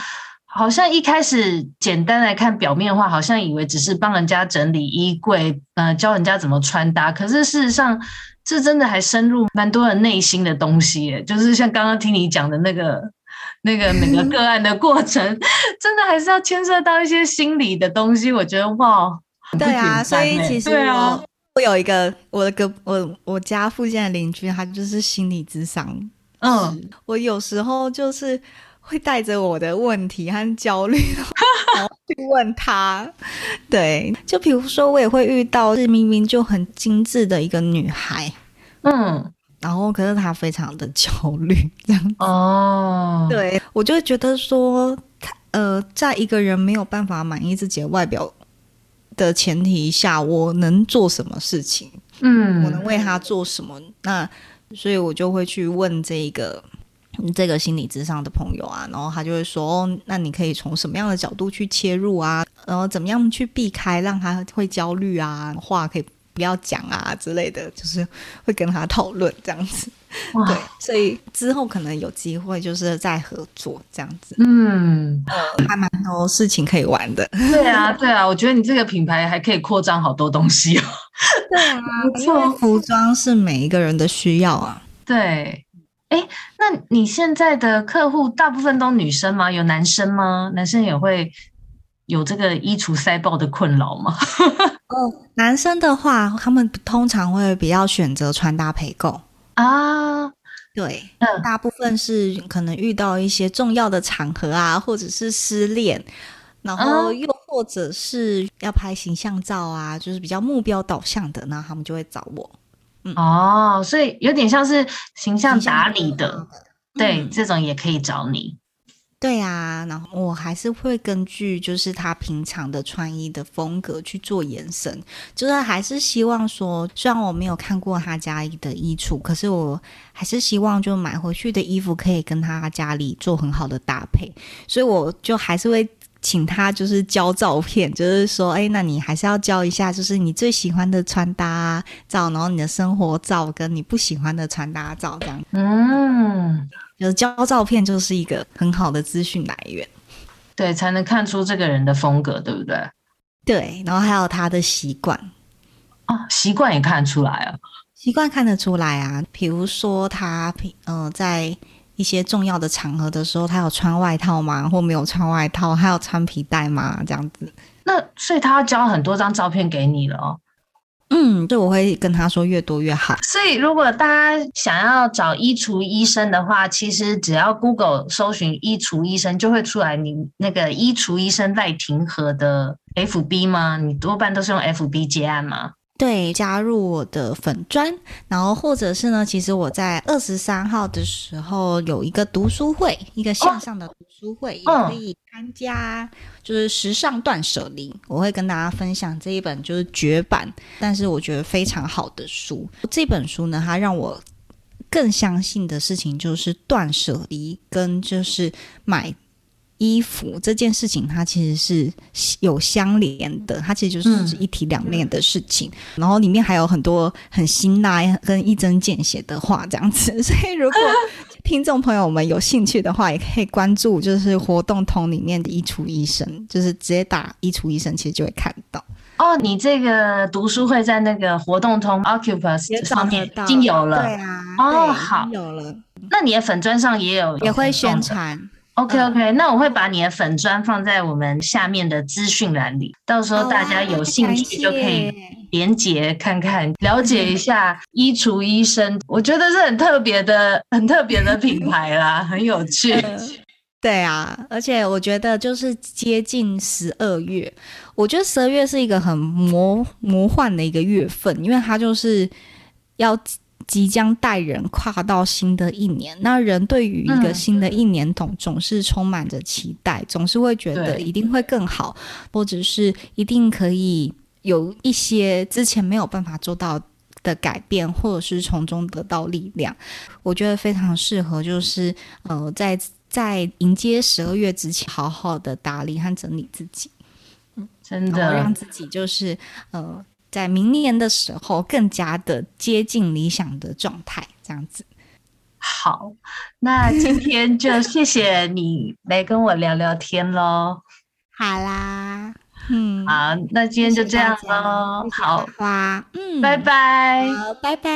好像一开始简单来看表面的话，好像以为只是帮人家整理衣柜，呃，教人家怎么穿搭。可是事实上，这真的还深入蛮多人内心的东西耶。就是像刚刚听你讲的那个那个每个个案的过程，(laughs) 真的还是要牵涉到一些心理的东西。我觉得哇，对啊，所以其实对啊。我有一个我的个我我家附近的邻居，他就是心理咨商。嗯，我有时候就是会带着我的问题和焦虑，(laughs) 然后去问他。对，就比如说我也会遇到是明明就很精致的一个女孩，嗯，然后可是他非常的焦虑，(laughs) 这样子。哦，对，我就会觉得说，呃，在一个人没有办法满意自己的外表的前提下，我能做什么事情？嗯，我能为他做什么？那所以，我就会去问这个这个心理咨商的朋友啊，然后他就会说：“哦，那你可以从什么样的角度去切入啊？然后怎么样去避开让他会焦虑啊？话可以不要讲啊之类的，就是会跟他讨论这样子。”哇对，所以之后可能有机会就是再合作这样子，嗯，呃还蛮多事情可以玩的。对啊，对啊，我觉得你这个品牌还可以扩张好多东西哦。对啊，(laughs) 因为服装是每一个人的需要啊。对，哎，那你现在的客户大部分都女生吗？有男生吗？男生也会有这个衣橱塞爆的困扰吗？(laughs) 哦，男生的话，他们通常会比较选择穿搭陪购。啊，对，嗯，大部分是可能遇到一些重要的场合啊，或者是失恋，然后又或者是要拍形象照啊，就是比较目标导向的，那他们就会找我。嗯，哦，所以有点像是形象打理的，对，这种也可以找你。对啊，然后我还是会根据就是他平常的穿衣的风格去做延伸，就是还是希望说，虽然我没有看过他家里的衣橱，可是我还是希望就买回去的衣服可以跟他家里做很好的搭配，所以我就还是会请他就是交照片，就是说，哎，那你还是要交一下，就是你最喜欢的穿搭照，然后你的生活照跟你不喜欢的穿搭照这样。嗯。就是交照片就是一个很好的资讯来源，对，才能看出这个人的风格，对不对？对，然后还有他的习惯啊，习惯也看出来啊，习惯看得出来啊。比如说他平嗯、呃，在一些重要的场合的时候，他有穿外套吗？或没有穿外套？他有穿皮带吗？这样子。那所以他要交很多张照片给你了哦。嗯，对，我会跟他说越多越好。所以，如果大家想要找衣橱医生的话，其实只要 Google 搜寻衣橱医生，就会出来你那个衣橱医生赖廷和的 FB 吗？你多半都是用 FB 接案吗？对，加入我的粉砖，然后或者是呢，其实我在二十三号的时候有一个读书会，一个线上的读书会，哦、也可以参加。就是时尚断舍离，我会跟大家分享这一本就是绝版，但是我觉得非常好的书。这本书呢，它让我更相信的事情就是断舍离跟就是买。衣服这件事情，它其实是有相连的，它其实就是一体两面的事情。嗯、然后里面还有很多很辛辣跟一针见血的话，这样子。所以如果听众朋友们有兴趣的话，也可以关注，就是活动通里面的衣橱医生，就是直接打衣橱医生，其实就会看到。哦，你这个读书会在那个活动通 Occupus 上面已经有了，对啊，哦，好，有了。那你的粉砖上也有，也会宣传。OK OK，那我会把你的粉砖放在我们下面的资讯栏里，到时候大家有兴趣就可以连接看看，了解一 (laughs) 下衣橱医生。我觉得是很特别的、很特别的品牌啦，很有趣。(laughs) 对啊，而且我觉得就是接近十二月，我觉得十二月是一个很魔魔幻的一个月份，因为它就是要。即将带人跨到新的一年，那人对于一个新的一年总总是充满着期待，总是会觉得一定会更好，或者是一定可以有一些之前没有办法做到的改变，或者是从中得到力量。我觉得非常适合，就是呃，在在迎接十二月之前，好好的打理和整理自己，嗯，真的让自己就是呃。在明年的时候，更加的接近理想的状态，这样子。好，那今天就谢谢你来跟我聊聊天喽。好啦，嗯，好，那今天就这样喽。好，花，嗯，拜拜，好，拜拜。